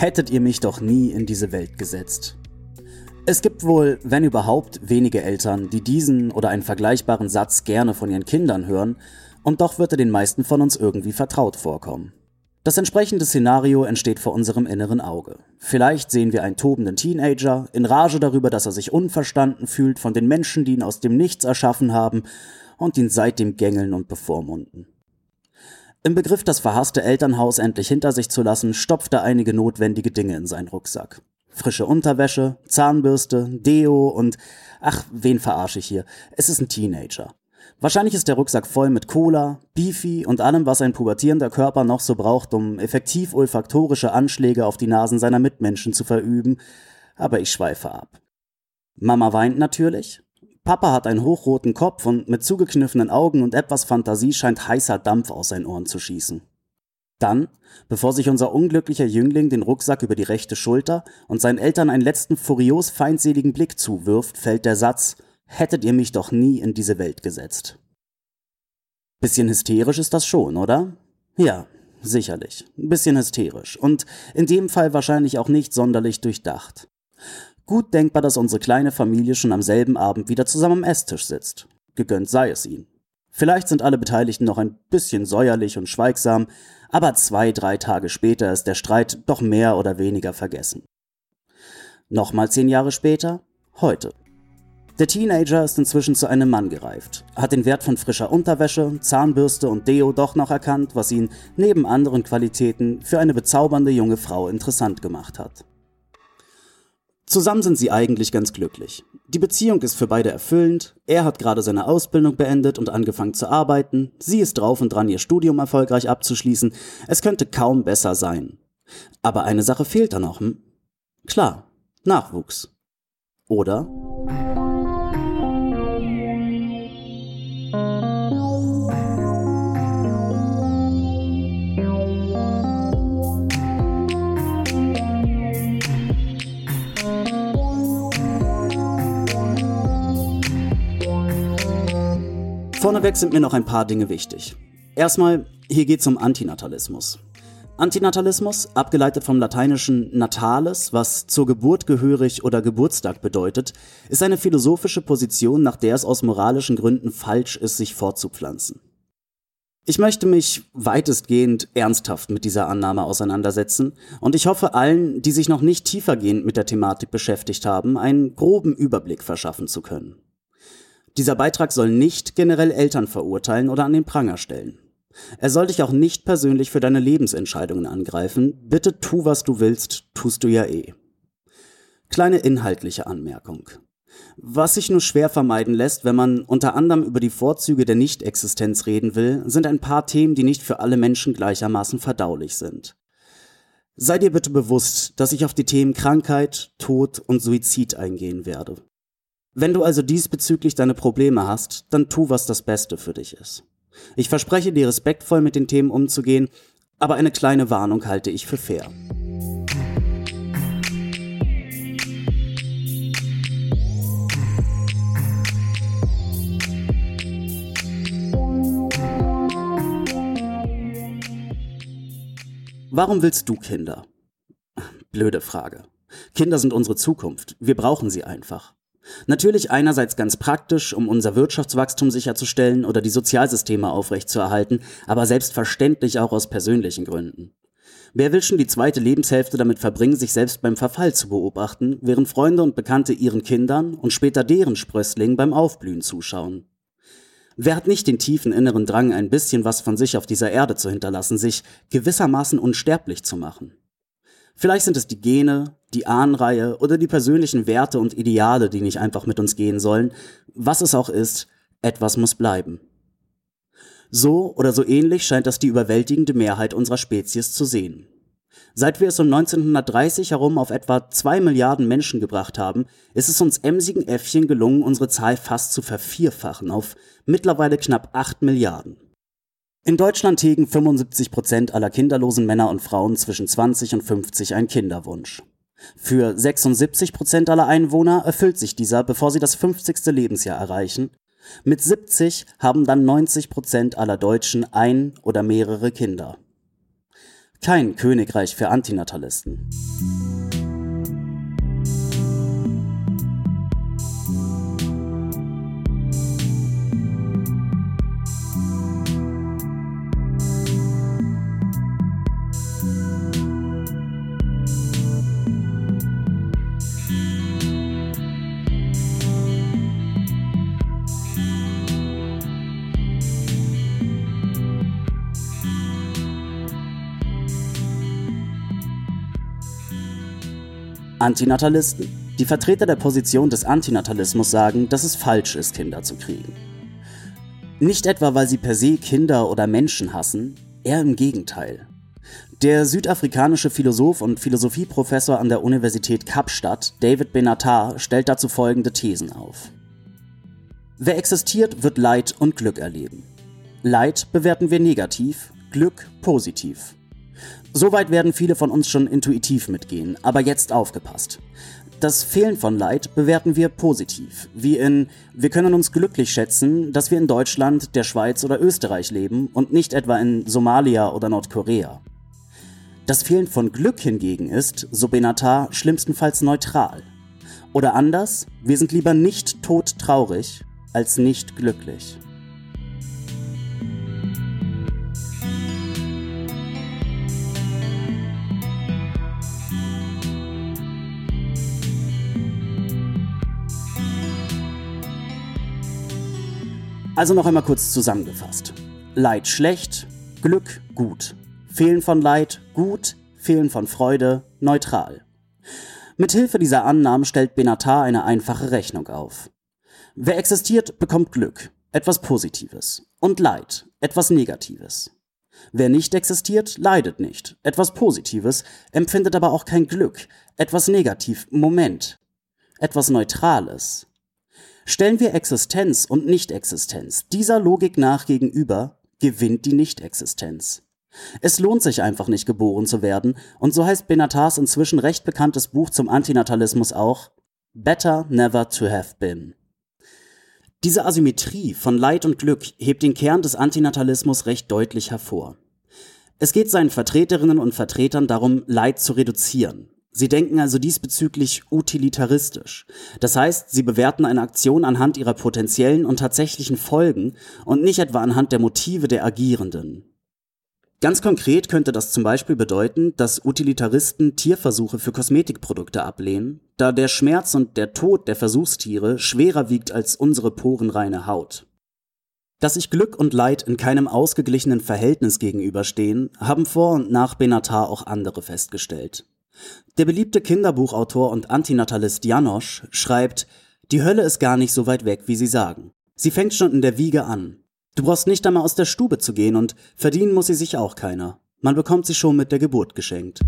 Hättet ihr mich doch nie in diese Welt gesetzt. Es gibt wohl, wenn überhaupt, wenige Eltern, die diesen oder einen vergleichbaren Satz gerne von ihren Kindern hören, und doch wird er den meisten von uns irgendwie vertraut vorkommen. Das entsprechende Szenario entsteht vor unserem inneren Auge. Vielleicht sehen wir einen tobenden Teenager, in Rage darüber, dass er sich unverstanden fühlt von den Menschen, die ihn aus dem Nichts erschaffen haben und ihn seitdem gängeln und bevormunden. Im Begriff, das verhasste Elternhaus endlich hinter sich zu lassen, stopft er einige notwendige Dinge in seinen Rucksack. Frische Unterwäsche, Zahnbürste, Deo und ach, wen verarsche ich hier? Es ist ein Teenager. Wahrscheinlich ist der Rucksack voll mit Cola, Beefy und allem, was ein pubertierender Körper noch so braucht, um effektiv olfaktorische Anschläge auf die Nasen seiner Mitmenschen zu verüben, aber ich schweife ab. Mama weint natürlich, Papa hat einen hochroten Kopf und mit zugekniffenen Augen und etwas Fantasie scheint heißer Dampf aus seinen Ohren zu schießen. Dann, bevor sich unser unglücklicher Jüngling den Rucksack über die rechte Schulter und seinen Eltern einen letzten furios feindseligen Blick zuwirft, fällt der Satz, hättet ihr mich doch nie in diese Welt gesetzt. Bisschen hysterisch ist das schon, oder? Ja, sicherlich. Bisschen hysterisch. Und in dem Fall wahrscheinlich auch nicht sonderlich durchdacht. Gut denkbar, dass unsere kleine Familie schon am selben Abend wieder zusammen am Esstisch sitzt. Gegönnt sei es ihnen. Vielleicht sind alle Beteiligten noch ein bisschen säuerlich und schweigsam, aber zwei, drei Tage später ist der Streit doch mehr oder weniger vergessen. Nochmal zehn Jahre später, heute. Der Teenager ist inzwischen zu einem Mann gereift, hat den Wert von frischer Unterwäsche, Zahnbürste und Deo doch noch erkannt, was ihn neben anderen Qualitäten für eine bezaubernde junge Frau interessant gemacht hat. Zusammen sind sie eigentlich ganz glücklich. Die Beziehung ist für beide erfüllend, er hat gerade seine Ausbildung beendet und angefangen zu arbeiten, sie ist drauf und dran, ihr Studium erfolgreich abzuschließen, es könnte kaum besser sein. Aber eine Sache fehlt da noch, hm? Klar, Nachwuchs. Oder? Vorneweg sind mir noch ein paar Dinge wichtig. Erstmal, hier geht es um Antinatalismus. Antinatalismus, abgeleitet vom lateinischen natales, was zur Geburt gehörig oder Geburtstag bedeutet, ist eine philosophische Position, nach der es aus moralischen Gründen falsch ist, sich fortzupflanzen. Ich möchte mich weitestgehend ernsthaft mit dieser Annahme auseinandersetzen und ich hoffe allen, die sich noch nicht tiefergehend mit der Thematik beschäftigt haben, einen groben Überblick verschaffen zu können. Dieser Beitrag soll nicht generell Eltern verurteilen oder an den Pranger stellen. Er soll dich auch nicht persönlich für deine Lebensentscheidungen angreifen. Bitte tu, was du willst, tust du ja eh. Kleine inhaltliche Anmerkung. Was sich nur schwer vermeiden lässt, wenn man unter anderem über die Vorzüge der Nichtexistenz reden will, sind ein paar Themen, die nicht für alle Menschen gleichermaßen verdaulich sind. Sei dir bitte bewusst, dass ich auf die Themen Krankheit, Tod und Suizid eingehen werde. Wenn du also diesbezüglich deine Probleme hast, dann tu, was das Beste für dich ist. Ich verspreche dir respektvoll mit den Themen umzugehen, aber eine kleine Warnung halte ich für fair. Warum willst du Kinder? Blöde Frage. Kinder sind unsere Zukunft. Wir brauchen sie einfach. Natürlich einerseits ganz praktisch, um unser Wirtschaftswachstum sicherzustellen oder die Sozialsysteme aufrechtzuerhalten, aber selbstverständlich auch aus persönlichen Gründen. Wer will schon die zweite Lebenshälfte damit verbringen, sich selbst beim Verfall zu beobachten, während Freunde und Bekannte ihren Kindern und später deren Sprösslingen beim Aufblühen zuschauen? Wer hat nicht den tiefen inneren Drang, ein bisschen was von sich auf dieser Erde zu hinterlassen, sich gewissermaßen unsterblich zu machen? Vielleicht sind es die Gene, die Ahnenreihe oder die persönlichen Werte und Ideale, die nicht einfach mit uns gehen sollen. Was es auch ist, etwas muss bleiben. So oder so ähnlich scheint das die überwältigende Mehrheit unserer Spezies zu sehen. Seit wir es um 1930 herum auf etwa zwei Milliarden Menschen gebracht haben, ist es uns emsigen Äffchen gelungen, unsere Zahl fast zu vervierfachen auf mittlerweile knapp acht Milliarden. In Deutschland hegen 75 Prozent aller kinderlosen Männer und Frauen zwischen 20 und 50 einen Kinderwunsch. Für 76 Prozent aller Einwohner erfüllt sich dieser, bevor sie das 50. Lebensjahr erreichen. Mit 70 haben dann 90 Prozent aller Deutschen ein oder mehrere Kinder. Kein Königreich für Antinatalisten. Antinatalisten. Die Vertreter der Position des Antinatalismus sagen, dass es falsch ist, Kinder zu kriegen. Nicht etwa, weil sie per se Kinder oder Menschen hassen, eher im Gegenteil. Der südafrikanische Philosoph und Philosophieprofessor an der Universität Kapstadt, David Benatar, stellt dazu folgende Thesen auf. Wer existiert, wird Leid und Glück erleben. Leid bewerten wir negativ, Glück positiv. Soweit werden viele von uns schon intuitiv mitgehen, aber jetzt aufgepasst. Das Fehlen von Leid bewerten wir positiv, wie in wir können uns glücklich schätzen, dass wir in Deutschland, der Schweiz oder Österreich leben und nicht etwa in Somalia oder Nordkorea. Das Fehlen von Glück hingegen ist, so Benatar, schlimmstenfalls neutral. Oder anders, wir sind lieber nicht todtraurig als nicht glücklich. Also noch einmal kurz zusammengefasst. Leid schlecht, Glück gut. Fehlen von Leid gut, Fehlen von Freude neutral. Mithilfe dieser Annahmen stellt Benatar eine einfache Rechnung auf. Wer existiert, bekommt Glück, etwas Positives, und Leid, etwas Negatives. Wer nicht existiert, leidet nicht, etwas Positives, empfindet aber auch kein Glück, etwas Negativ, Moment, etwas Neutrales, Stellen wir Existenz und Nichtexistenz dieser Logik nach gegenüber, gewinnt die Nichtexistenz. Es lohnt sich einfach nicht geboren zu werden, und so heißt Benatars inzwischen recht bekanntes Buch zum Antinatalismus auch Better Never to Have Been. Diese Asymmetrie von Leid und Glück hebt den Kern des Antinatalismus recht deutlich hervor. Es geht seinen Vertreterinnen und Vertretern darum, Leid zu reduzieren, Sie denken also diesbezüglich utilitaristisch. Das heißt, sie bewerten eine Aktion anhand ihrer potenziellen und tatsächlichen Folgen und nicht etwa anhand der Motive der Agierenden. Ganz konkret könnte das zum Beispiel bedeuten, dass Utilitaristen Tierversuche für Kosmetikprodukte ablehnen, da der Schmerz und der Tod der Versuchstiere schwerer wiegt als unsere porenreine Haut. Dass sich Glück und Leid in keinem ausgeglichenen Verhältnis gegenüberstehen, haben vor und nach Benatar auch andere festgestellt. Der beliebte Kinderbuchautor und Antinatalist Janosch schreibt, die Hölle ist gar nicht so weit weg, wie sie sagen. Sie fängt schon in der Wiege an. Du brauchst nicht einmal aus der Stube zu gehen und verdienen muss sie sich auch keiner. Man bekommt sie schon mit der Geburt geschenkt.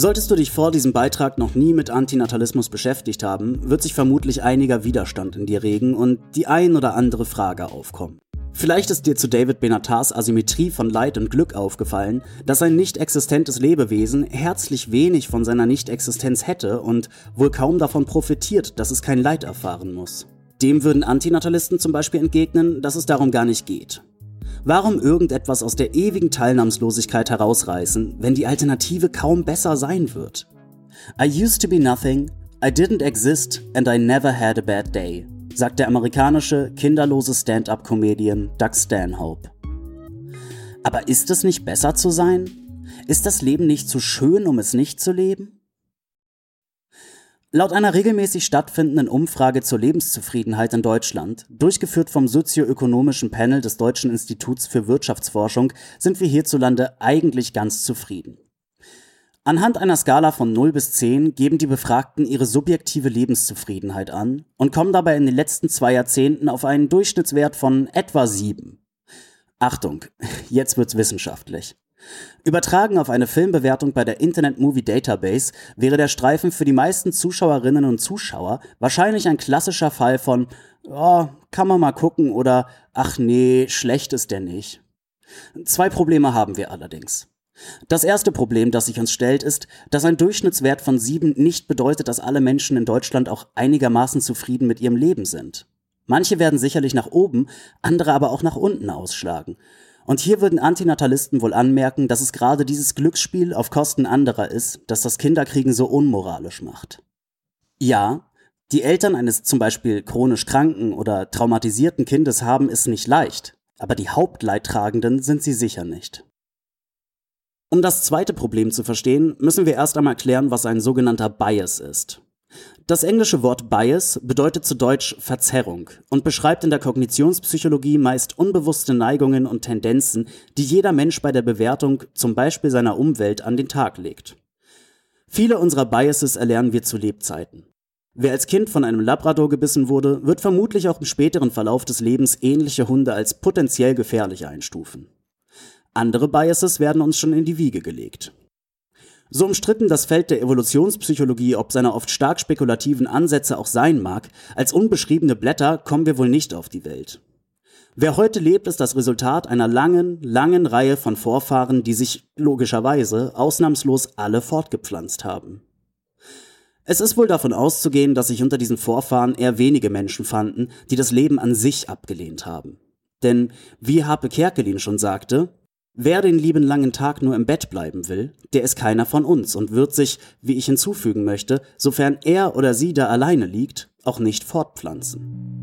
Solltest du dich vor diesem Beitrag noch nie mit Antinatalismus beschäftigt haben, wird sich vermutlich einiger Widerstand in dir regen und die ein oder andere Frage aufkommen. Vielleicht ist dir zu David Benatars Asymmetrie von Leid und Glück aufgefallen, dass ein nicht existentes Lebewesen herzlich wenig von seiner Nicht-Existenz hätte und wohl kaum davon profitiert, dass es kein Leid erfahren muss. Dem würden Antinatalisten zum Beispiel entgegnen, dass es darum gar nicht geht. Warum irgendetwas aus der ewigen Teilnahmslosigkeit herausreißen, wenn die Alternative kaum besser sein wird? I used to be nothing, I didn't exist and I never had a bad day, sagt der amerikanische, kinderlose Stand-up-Comedian Doug Stanhope. Aber ist es nicht besser zu sein? Ist das Leben nicht zu schön, um es nicht zu leben? Laut einer regelmäßig stattfindenden Umfrage zur Lebenszufriedenheit in Deutschland, durchgeführt vom sozioökonomischen Panel des Deutschen Instituts für Wirtschaftsforschung, sind wir hierzulande eigentlich ganz zufrieden. Anhand einer Skala von 0 bis 10 geben die Befragten ihre subjektive Lebenszufriedenheit an und kommen dabei in den letzten zwei Jahrzehnten auf einen Durchschnittswert von etwa 7. Achtung, jetzt wird's wissenschaftlich. Übertragen auf eine Filmbewertung bei der Internet Movie Database wäre der Streifen für die meisten Zuschauerinnen und Zuschauer wahrscheinlich ein klassischer Fall von oh, kann man mal gucken oder ach nee, schlecht ist der nicht. Zwei Probleme haben wir allerdings. Das erste Problem, das sich uns stellt, ist, dass ein Durchschnittswert von sieben nicht bedeutet, dass alle Menschen in Deutschland auch einigermaßen zufrieden mit ihrem Leben sind. Manche werden sicherlich nach oben, andere aber auch nach unten ausschlagen. Und hier würden Antinatalisten wohl anmerken, dass es gerade dieses Glücksspiel auf Kosten anderer ist, das das Kinderkriegen so unmoralisch macht. Ja, die Eltern eines zum Beispiel chronisch kranken oder traumatisierten Kindes haben es nicht leicht, aber die Hauptleidtragenden sind sie sicher nicht. Um das zweite Problem zu verstehen, müssen wir erst einmal klären, was ein sogenannter Bias ist. Das englische Wort Bias bedeutet zu Deutsch Verzerrung und beschreibt in der Kognitionspsychologie meist unbewusste Neigungen und Tendenzen, die jeder Mensch bei der Bewertung zum Beispiel seiner Umwelt an den Tag legt. Viele unserer Biases erlernen wir zu Lebzeiten. Wer als Kind von einem Labrador gebissen wurde, wird vermutlich auch im späteren Verlauf des Lebens ähnliche Hunde als potenziell gefährlich einstufen. Andere Biases werden uns schon in die Wiege gelegt. So umstritten das Feld der Evolutionspsychologie ob seiner oft stark spekulativen Ansätze auch sein mag, als unbeschriebene Blätter kommen wir wohl nicht auf die Welt. Wer heute lebt, ist das Resultat einer langen, langen Reihe von Vorfahren, die sich logischerweise ausnahmslos alle fortgepflanzt haben. Es ist wohl davon auszugehen, dass sich unter diesen Vorfahren eher wenige Menschen fanden, die das Leben an sich abgelehnt haben. Denn, wie Harpe Kerkelin schon sagte, Wer den lieben langen Tag nur im Bett bleiben will, der ist keiner von uns und wird sich, wie ich hinzufügen möchte, sofern er oder sie da alleine liegt, auch nicht fortpflanzen.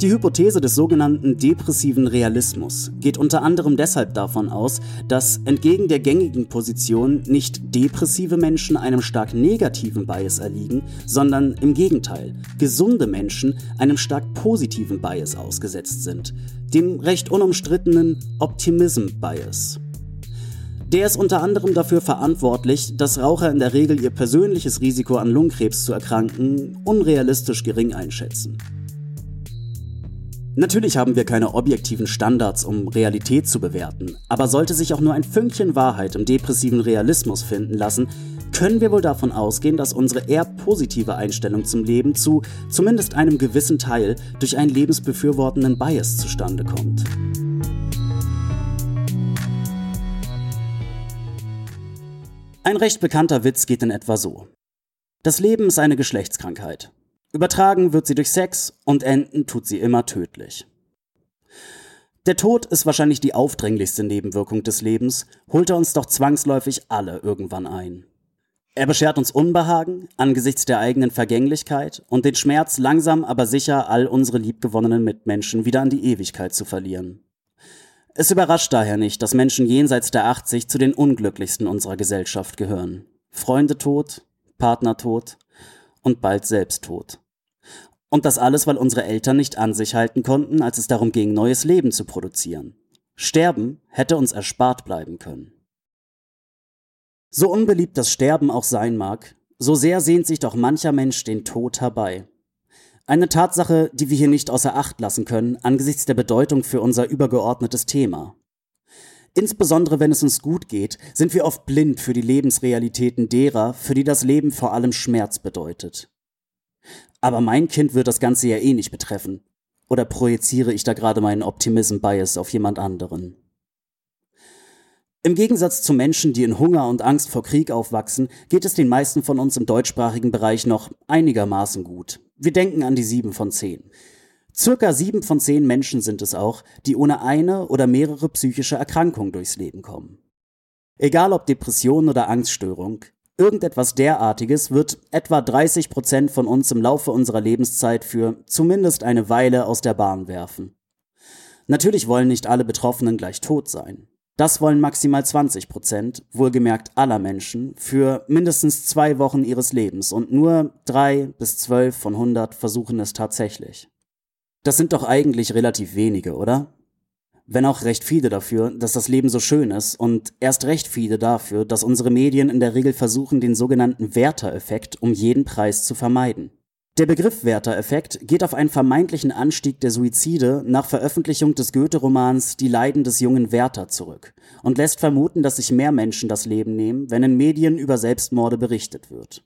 Die Hypothese des sogenannten depressiven Realismus geht unter anderem deshalb davon aus, dass entgegen der gängigen Position nicht depressive Menschen einem stark negativen Bias erliegen, sondern im Gegenteil, gesunde Menschen einem stark positiven Bias ausgesetzt sind, dem recht unumstrittenen Optimism Bias. Der ist unter anderem dafür verantwortlich, dass Raucher in der Regel ihr persönliches Risiko an Lungenkrebs zu erkranken unrealistisch gering einschätzen. Natürlich haben wir keine objektiven Standards, um Realität zu bewerten, aber sollte sich auch nur ein Fünkchen Wahrheit im depressiven Realismus finden lassen, können wir wohl davon ausgehen, dass unsere eher positive Einstellung zum Leben zu zumindest einem gewissen Teil durch einen lebensbefürwortenden Bias zustande kommt. Ein recht bekannter Witz geht in etwa so. Das Leben ist eine Geschlechtskrankheit. Übertragen wird sie durch Sex und enden tut sie immer tödlich. Der Tod ist wahrscheinlich die aufdringlichste Nebenwirkung des Lebens, holt er uns doch zwangsläufig alle irgendwann ein. Er beschert uns Unbehagen angesichts der eigenen Vergänglichkeit und den Schmerz, langsam aber sicher all unsere liebgewonnenen Mitmenschen wieder an die Ewigkeit zu verlieren. Es überrascht daher nicht, dass Menschen jenseits der 80 zu den unglücklichsten unserer Gesellschaft gehören. Freunde tot, Partner tot, und bald selbst tot. Und das alles, weil unsere Eltern nicht an sich halten konnten, als es darum ging, neues Leben zu produzieren. Sterben hätte uns erspart bleiben können. So unbeliebt das Sterben auch sein mag, so sehr sehnt sich doch mancher Mensch den Tod herbei. Eine Tatsache, die wir hier nicht außer Acht lassen können, angesichts der Bedeutung für unser übergeordnetes Thema. Insbesondere wenn es uns gut geht, sind wir oft blind für die Lebensrealitäten derer, für die das Leben vor allem Schmerz bedeutet. Aber mein Kind wird das Ganze ja eh nicht betreffen. Oder projiziere ich da gerade meinen Optimism-Bias auf jemand anderen? Im Gegensatz zu Menschen, die in Hunger und Angst vor Krieg aufwachsen, geht es den meisten von uns im deutschsprachigen Bereich noch einigermaßen gut. Wir denken an die sieben von zehn. Circa sieben von zehn Menschen sind es auch, die ohne eine oder mehrere psychische Erkrankungen durchs Leben kommen. Egal ob Depression oder Angststörung, irgendetwas derartiges wird etwa 30 Prozent von uns im Laufe unserer Lebenszeit für zumindest eine Weile aus der Bahn werfen. Natürlich wollen nicht alle Betroffenen gleich tot sein. Das wollen maximal 20 Prozent, wohlgemerkt aller Menschen, für mindestens zwei Wochen ihres Lebens und nur drei bis zwölf von 100 versuchen es tatsächlich. Das sind doch eigentlich relativ wenige, oder? Wenn auch recht viele dafür, dass das Leben so schön ist und erst recht viele dafür, dass unsere Medien in der Regel versuchen, den sogenannten Werter-Effekt um jeden Preis zu vermeiden. Der Begriff Werther-Effekt geht auf einen vermeintlichen Anstieg der Suizide nach Veröffentlichung des Goethe-Romans Die Leiden des jungen Werther zurück und lässt vermuten, dass sich mehr Menschen das Leben nehmen, wenn in Medien über Selbstmorde berichtet wird.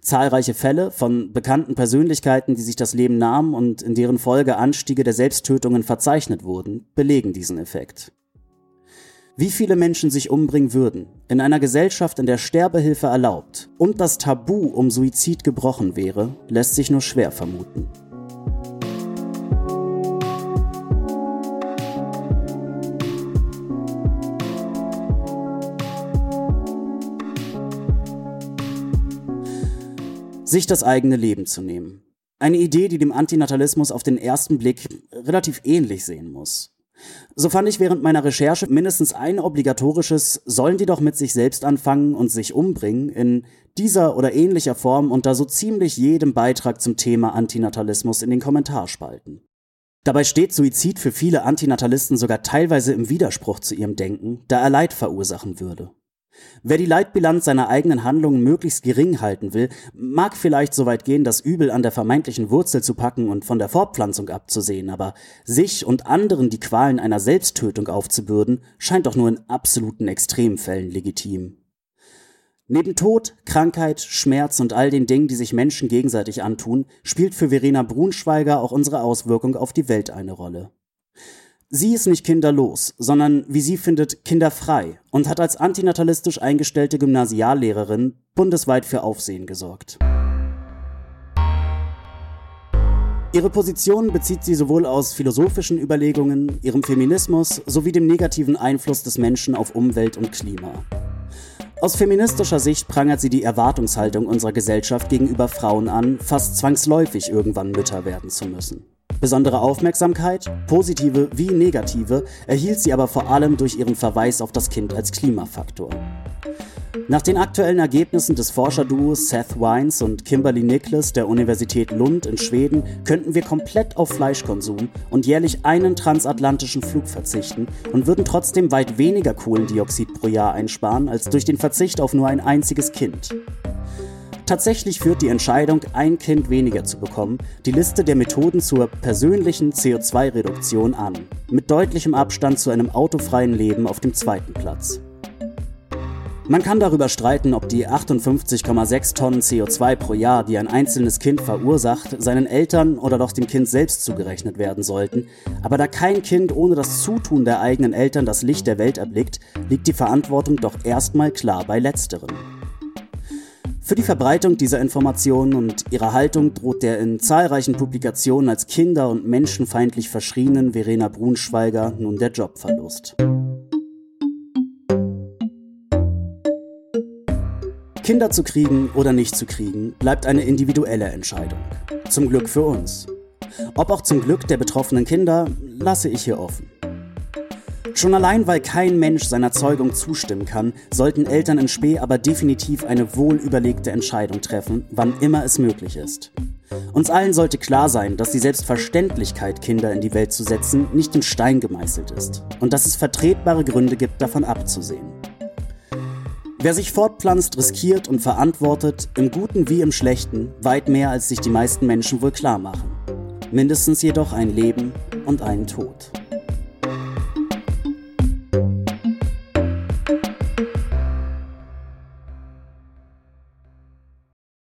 Zahlreiche Fälle von bekannten Persönlichkeiten, die sich das Leben nahmen und in deren Folge Anstiege der Selbsttötungen verzeichnet wurden, belegen diesen Effekt. Wie viele Menschen sich umbringen würden, in einer Gesellschaft, in der Sterbehilfe erlaubt und das Tabu um Suizid gebrochen wäre, lässt sich nur schwer vermuten. Sich das eigene Leben zu nehmen. Eine Idee, die dem Antinatalismus auf den ersten Blick relativ ähnlich sehen muss. So fand ich während meiner Recherche mindestens ein obligatorisches Sollen die doch mit sich selbst anfangen und sich umbringen in dieser oder ähnlicher Form unter so ziemlich jedem Beitrag zum Thema Antinatalismus in den Kommentarspalten. Dabei steht Suizid für viele Antinatalisten sogar teilweise im Widerspruch zu ihrem Denken, da er Leid verursachen würde. Wer die Leitbilanz seiner eigenen Handlungen möglichst gering halten will, mag vielleicht so weit gehen, das Übel an der vermeintlichen Wurzel zu packen und von der Fortpflanzung abzusehen, aber sich und anderen die Qualen einer Selbsttötung aufzubürden, scheint doch nur in absoluten Extremfällen legitim. Neben Tod, Krankheit, Schmerz und all den Dingen, die sich Menschen gegenseitig antun, spielt für Verena Brunschweiger auch unsere Auswirkung auf die Welt eine Rolle. Sie ist nicht kinderlos, sondern, wie sie findet, kinderfrei und hat als antinatalistisch eingestellte Gymnasiallehrerin bundesweit für Aufsehen gesorgt. Ihre Position bezieht sie sowohl aus philosophischen Überlegungen, ihrem Feminismus sowie dem negativen Einfluss des Menschen auf Umwelt und Klima. Aus feministischer Sicht prangert sie die Erwartungshaltung unserer Gesellschaft gegenüber Frauen an, fast zwangsläufig irgendwann Mütter werden zu müssen. Besondere Aufmerksamkeit, positive wie negative, erhielt sie aber vor allem durch ihren Verweis auf das Kind als Klimafaktor. Nach den aktuellen Ergebnissen des Forscherduos Seth Wines und Kimberly Nicholas der Universität Lund in Schweden könnten wir komplett auf Fleischkonsum und jährlich einen transatlantischen Flug verzichten und würden trotzdem weit weniger Kohlendioxid pro Jahr einsparen als durch den Verzicht auf nur ein einziges Kind. Tatsächlich führt die Entscheidung, ein Kind weniger zu bekommen, die Liste der Methoden zur persönlichen CO2-Reduktion an, mit deutlichem Abstand zu einem autofreien Leben auf dem zweiten Platz. Man kann darüber streiten, ob die 58,6 Tonnen CO2 pro Jahr, die ein einzelnes Kind verursacht, seinen Eltern oder doch dem Kind selbst zugerechnet werden sollten, aber da kein Kind ohne das Zutun der eigenen Eltern das Licht der Welt erblickt, liegt die Verantwortung doch erstmal klar bei letzteren. Für die Verbreitung dieser Informationen und ihrer Haltung droht der in zahlreichen Publikationen als kinder- und menschenfeindlich verschrienen Verena Brunschweiger nun der Jobverlust. Kinder zu kriegen oder nicht zu kriegen, bleibt eine individuelle Entscheidung. Zum Glück für uns. Ob auch zum Glück der betroffenen Kinder, lasse ich hier offen. Schon allein, weil kein Mensch seiner Zeugung zustimmen kann, sollten Eltern in Spee aber definitiv eine wohlüberlegte Entscheidung treffen, wann immer es möglich ist. Uns allen sollte klar sein, dass die Selbstverständlichkeit, Kinder in die Welt zu setzen, nicht in Stein gemeißelt ist und dass es vertretbare Gründe gibt, davon abzusehen. Wer sich fortpflanzt, riskiert und verantwortet, im Guten wie im Schlechten, weit mehr als sich die meisten Menschen wohl klar machen. Mindestens jedoch ein Leben und einen Tod.